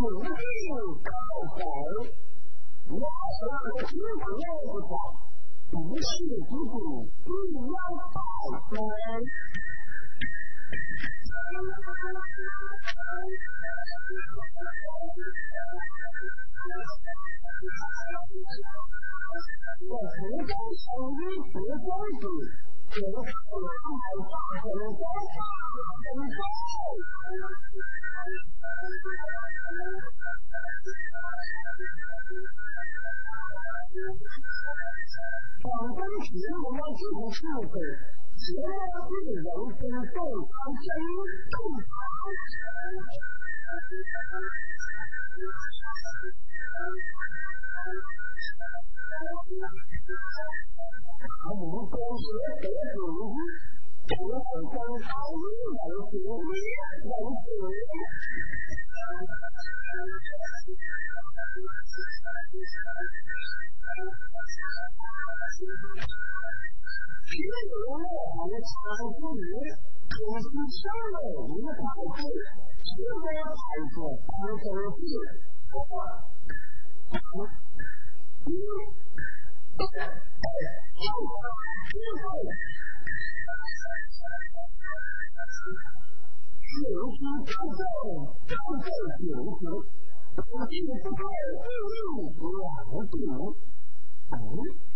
những điều cao cổ nó là thứ của nhân vật những sự của chủ như nhau tạo nên Để chúng ta sống với sự giáo dục, chúng ta là hậu quả của những cái tạo 如果这个部分结了这个人跟动产真动，我们公司得主，我们公司？只有我们才不能总是向往的跑步，只有跑步才走步。一、二、三、四。九十八岁，高寿九十，不进不退，不入两足。嗯。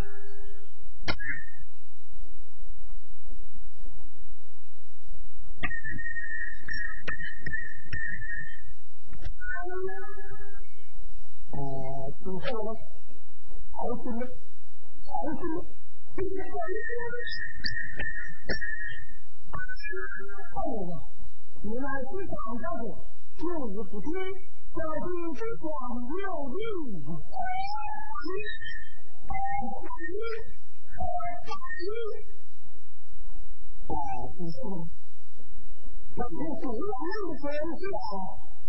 你来了？好兄弟，好兄弟，你来了！太好了，你乃是张先生，注意听，将军之将有礼。太好了，太好了，太好了，太好，好了。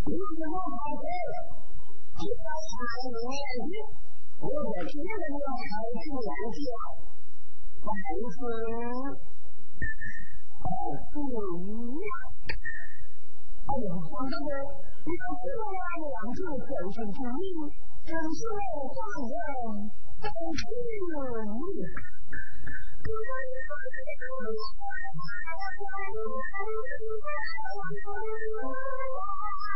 有时候排队，需要排一面队，或者几个人排一面队，还是排队一样。但是，这个一个这样的两队本身就已，本身就让人感觉很腻。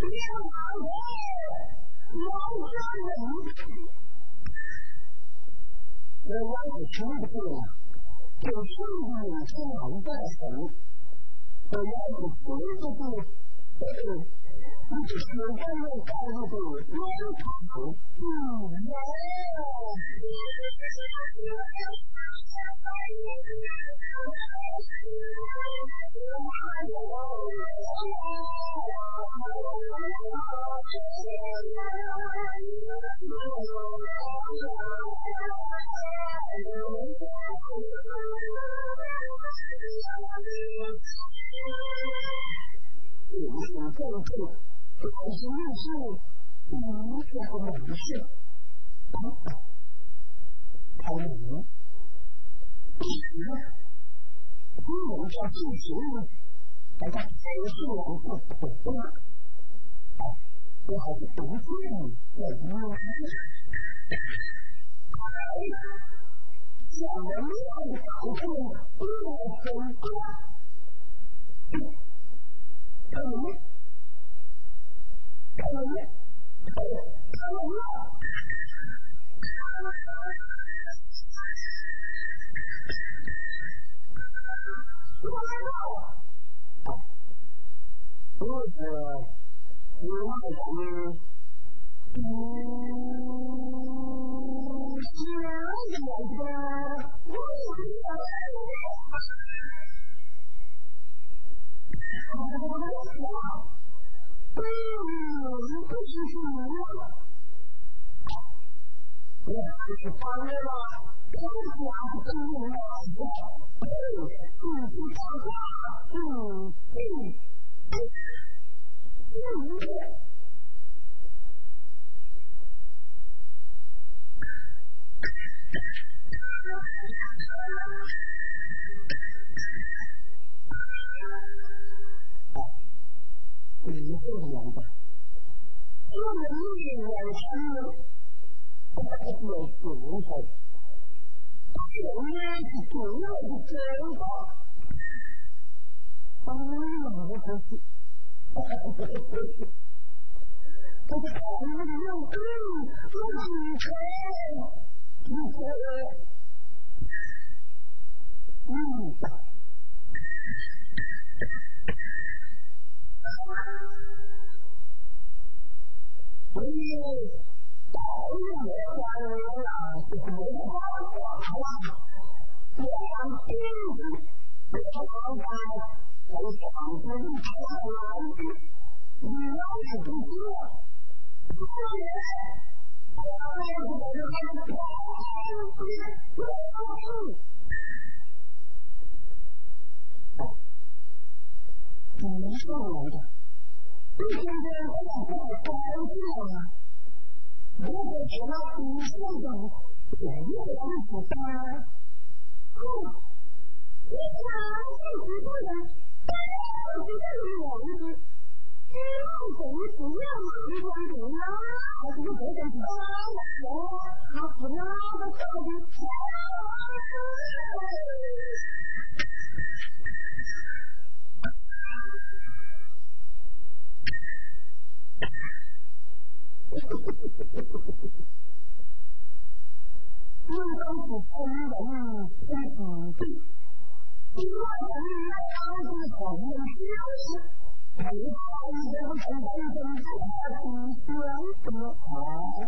Nhưng mà khi muốn cho mình, 都是就是温柔高傲的温柔我们。还是那是你表难事，不懂，他无，不识，不能叫自己呢，大家还是两个普通啊，我是独自的，我无人。怎么样搞出来？不成功，怎？Wow. 嗯，你继续读。我把你放进了冰箱里了。嗯，继续向下。是他是要走的，走是走，也是走的。当然，我不是，他是他是他是要走，要离，嗯。所以，大人们啊，就是不要管了，别想天日，别想家，别想天长地，你要是不听，大爷，我来就给你，给你抓起！你上楼的。这中间我讲过，过来以后啊，如果觉得你现在的钱有点紧张啊，哦，你想去吃点，当然我推荐哪样呢？猪肉怎么吃？牛肉怎么吃？还是说白点，就是说好吃哪，就吃哪。你当是风人，真是的。你那风人啊，当是风人，就是你当是风人，真是的。你当是风人，真是的。你那风啊，当是风人，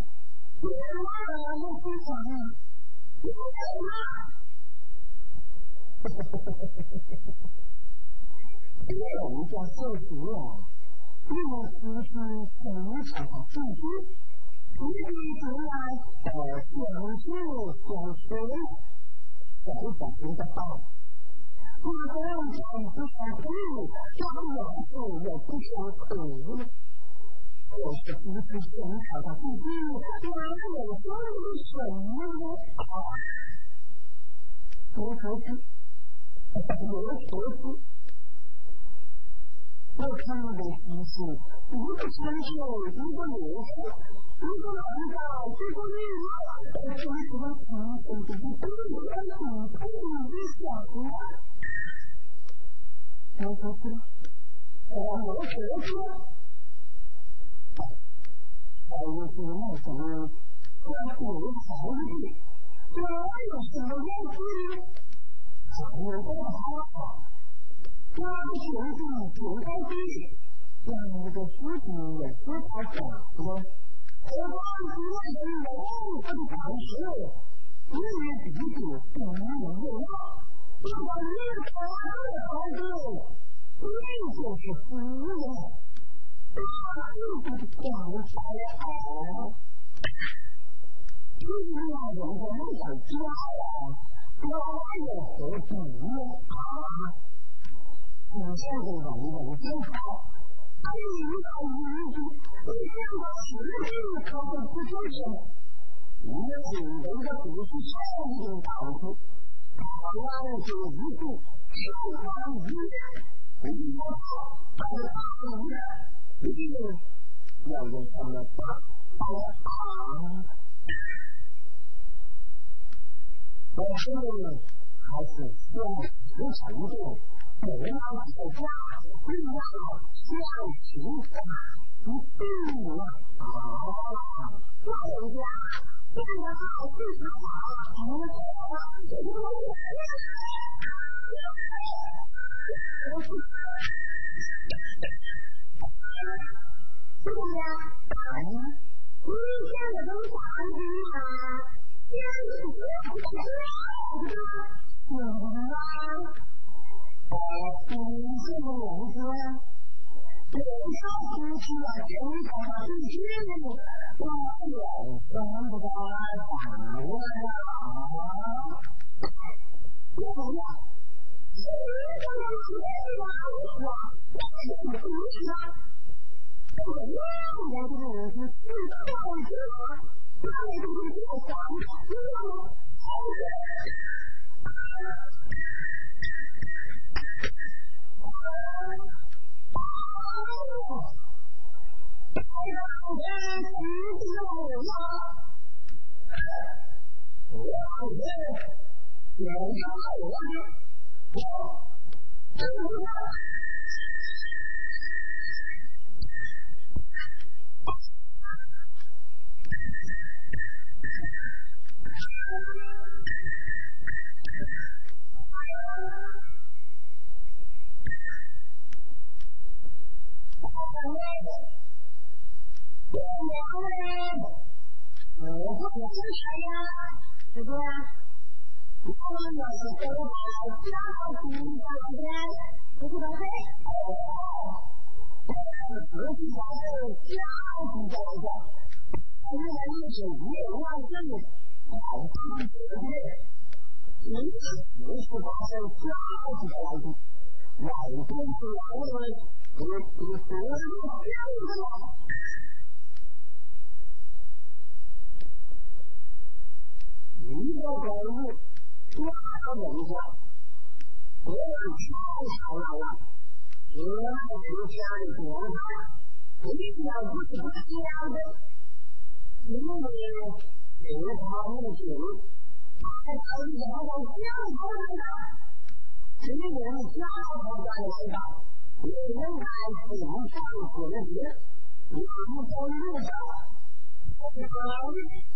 就是你当是风人，真是的。你当是。你不是很好的弟弟，你比别人好，别人是小偷，谁都不怕。我的，不是小偷，当然不是，也不是小偷。我是不是最好的弟弟，你对我做了什么？不，不是，你不是。事是，一个成熟，一个年轻，一个男的，一个女的，都是一个成熟的、不懂得普通的小子。我说是，我说，还有是那什么，我不考虑，我有什么问题？我不好。他的情绪挺高兴，像一个司机也是他讲的。我当时那人有他的本事，因为自己不能用了，不管你多大的孩子，你就是死人。大日子过得太好，今天要有个那个家呀，我也何必呢？你现在人人真好，可以遇到你，你见到实力可不不就是？你认为的不是上一种档次，万事一度，受伤一面，你说大一面，一定要用什么大大？我说的还是先实诚的。我要在家，不要相亲法，你懂吗？老人家，干得好就是好，不错，这个我也我是，姑娘，你现在都啥人啊？现在是多少个？嗯啊。我第一次的名字，我上出去了，经常出去，我也想不到咋了。不要，谁让你来玩我？我不同意啊！我我的名字是赵云，那你就是叫 สวัสดีครับ 我是啥呀？一个官吏，抓人家，这样太残忍了。河人家里多，一定要做这样的。今年德昌路行，他开始要做姜头的了。今年姜头家的市场，每天早上四五点，马路都上了。为什？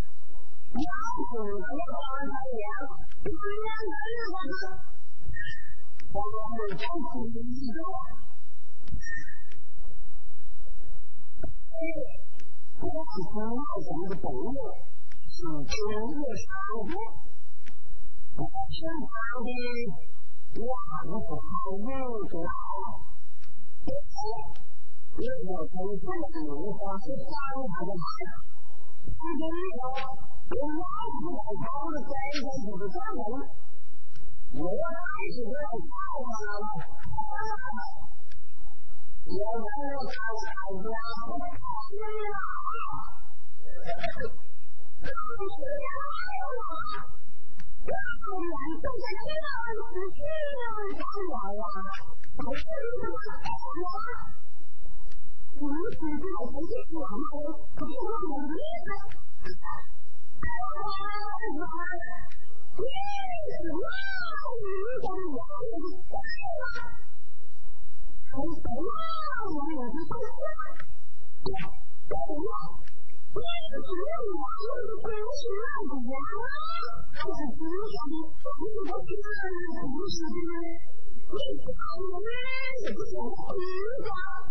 要吃别光吃盐，要面别只吃面，要肉就吃鱼肉。要吃肉食的动物，要吃肉食的，吃不完的，要吃海鱼的，要吃海鱼的。要吃甜食的，要吃酸菜的，要吃辣的。我们二十来条，三三九的三红，我们二十多条，三，我们二十来条，三红啊，哈哈，二我，这么远都在听到，你去哪玩呀？在什么地方过年？我们几十条一起玩嘛，肯定好玩的。我呀，我呀，你是哪里的呀？你是哪里的呀？你是哪里的呀？你是哪里的呀？你是哪里的呀？你是哪里的呀？你是哪里的呀？你是哪里的呀？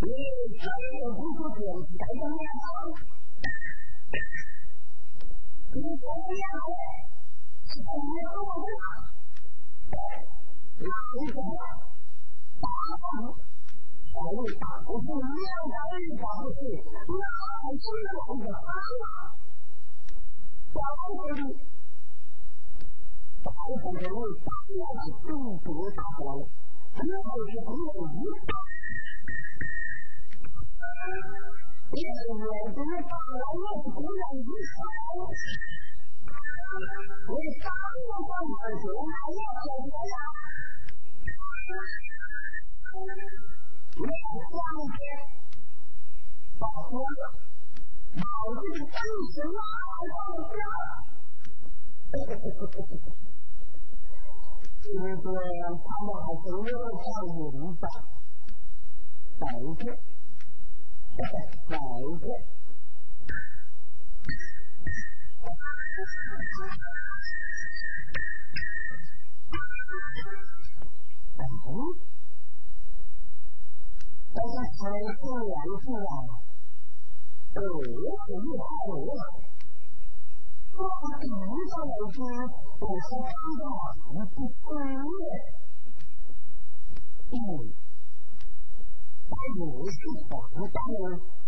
你这个不是点，改个面。يا بني، أرجح أن أكون من أصحاب النار، إن تبدوا ما تدخن به، ثم أردت أن تؤيدك. những cái mà con hồi tưởng lại nó cùng với nó nghe quan kiệt và quân bảo cái tâm sự nó không có được đâu Người tôi không hồi tưởng với nó sao nhìn Phật Tại 嗯，大家好，我是杨静啊，独一无二的。我是杨静老师，我是杨静老师，嗯，我是杨静老师。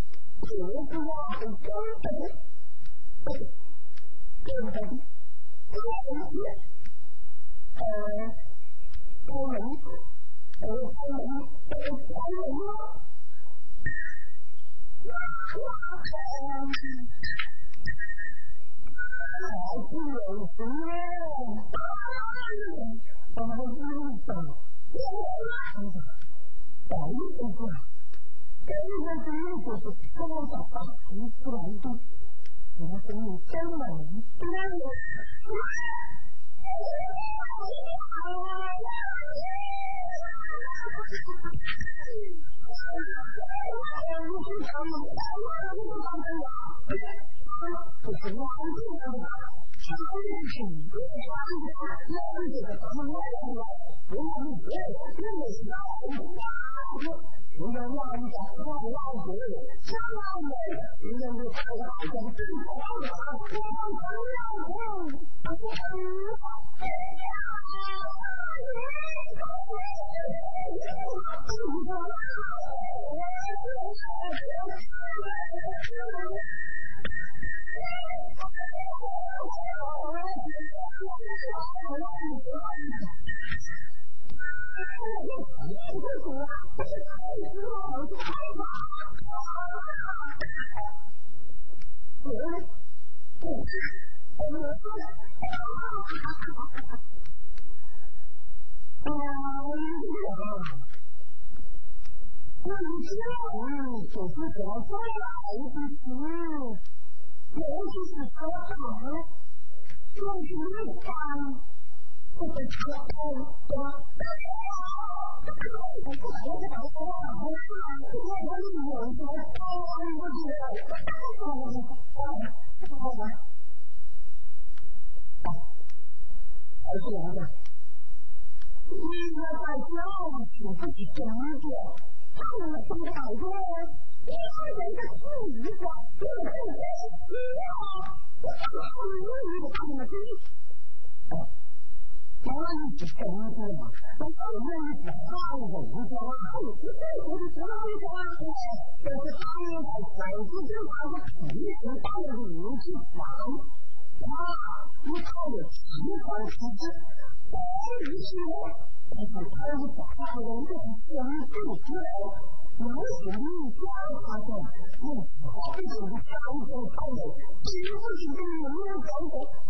九个字根本根本根本根，呃，根本，呃，根本，呃，根本，没有。哇哇哇！还是有福呀！还是有福呀！还！今天生意就是多少？五十来多，我们生意挣了一堆了。你要乱找乱捞鼓，相当美。你能够太大声，真好啊！我们不要鼓，不要鼓，不要鼓，不要鼓，不要鼓，不要鼓。不行了，这是哪里？这是哪里？这是哪里？啊啊啊！嗯，对，这是哪里？啊啊啊啊啊啊啊！哎呀，我也是啊。不是只有手机上才有，也不是，尤其是吃饭、做运动、或者吃饭、做运动。大，我坐办公室，把那电话打回来啊！你看，我那么多人说，哎呀，我真不知道，我大，我我我，哎，还是来吧。你还在家吗？我自己在家，这么大的耳朵，喵人的声音，光，你是不是不要啊？我告诉你，你如果打进来，哎。同样，你不嘛，农村里面你怕一个农村啊，怕你这农村什么样农啊？现是他们才关注，他们就属于很大的旅游之环啊，因为他有地方投资，投资旅游，而且他要是搞那个，就是个人度假，而且人家发现，那好，而且是乡村旅游，其实真的没有想象。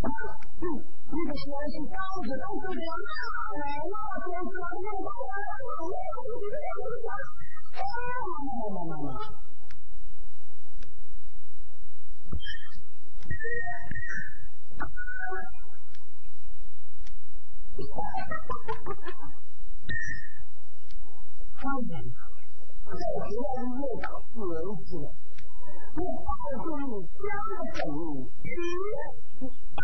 你的学生高子都是流浪汉，那我先说，你们都玩的好，我有自己的想法。哎呀，妈妈妈妈妈妈！哈哈哈哈哈！高子，这是要虐死儿子的，我告诉你，家的本事。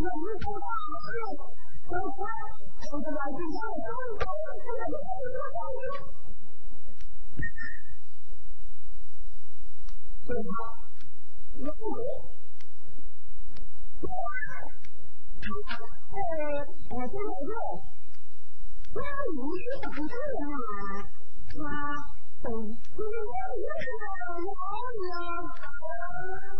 有没做到？没有，走开！我这来是教你做人，是来教你做人。走开！没有，走开！呃，呃，这位，那您是怎么做的呀？他，等，今天下雨了，我我我。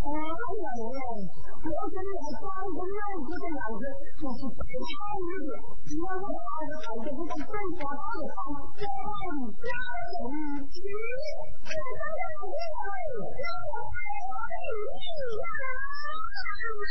我好累，我跟那个装疯的老人，就是跟你说，你有点，你要跟他说，他就是更搞笑，更爱我。笑死你，你，你，你，你，你，你，你，你，你，你，你，你。I'm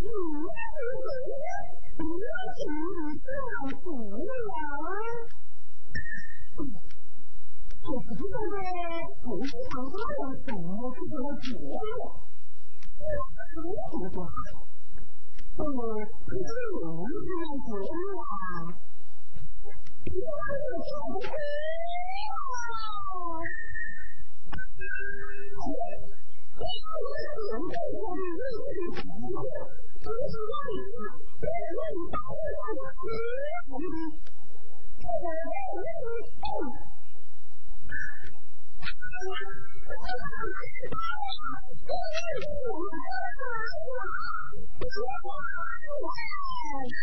你为什么呢？你为什？我老公说：“你老公说你大半夜的，你干什么？你老公说你……”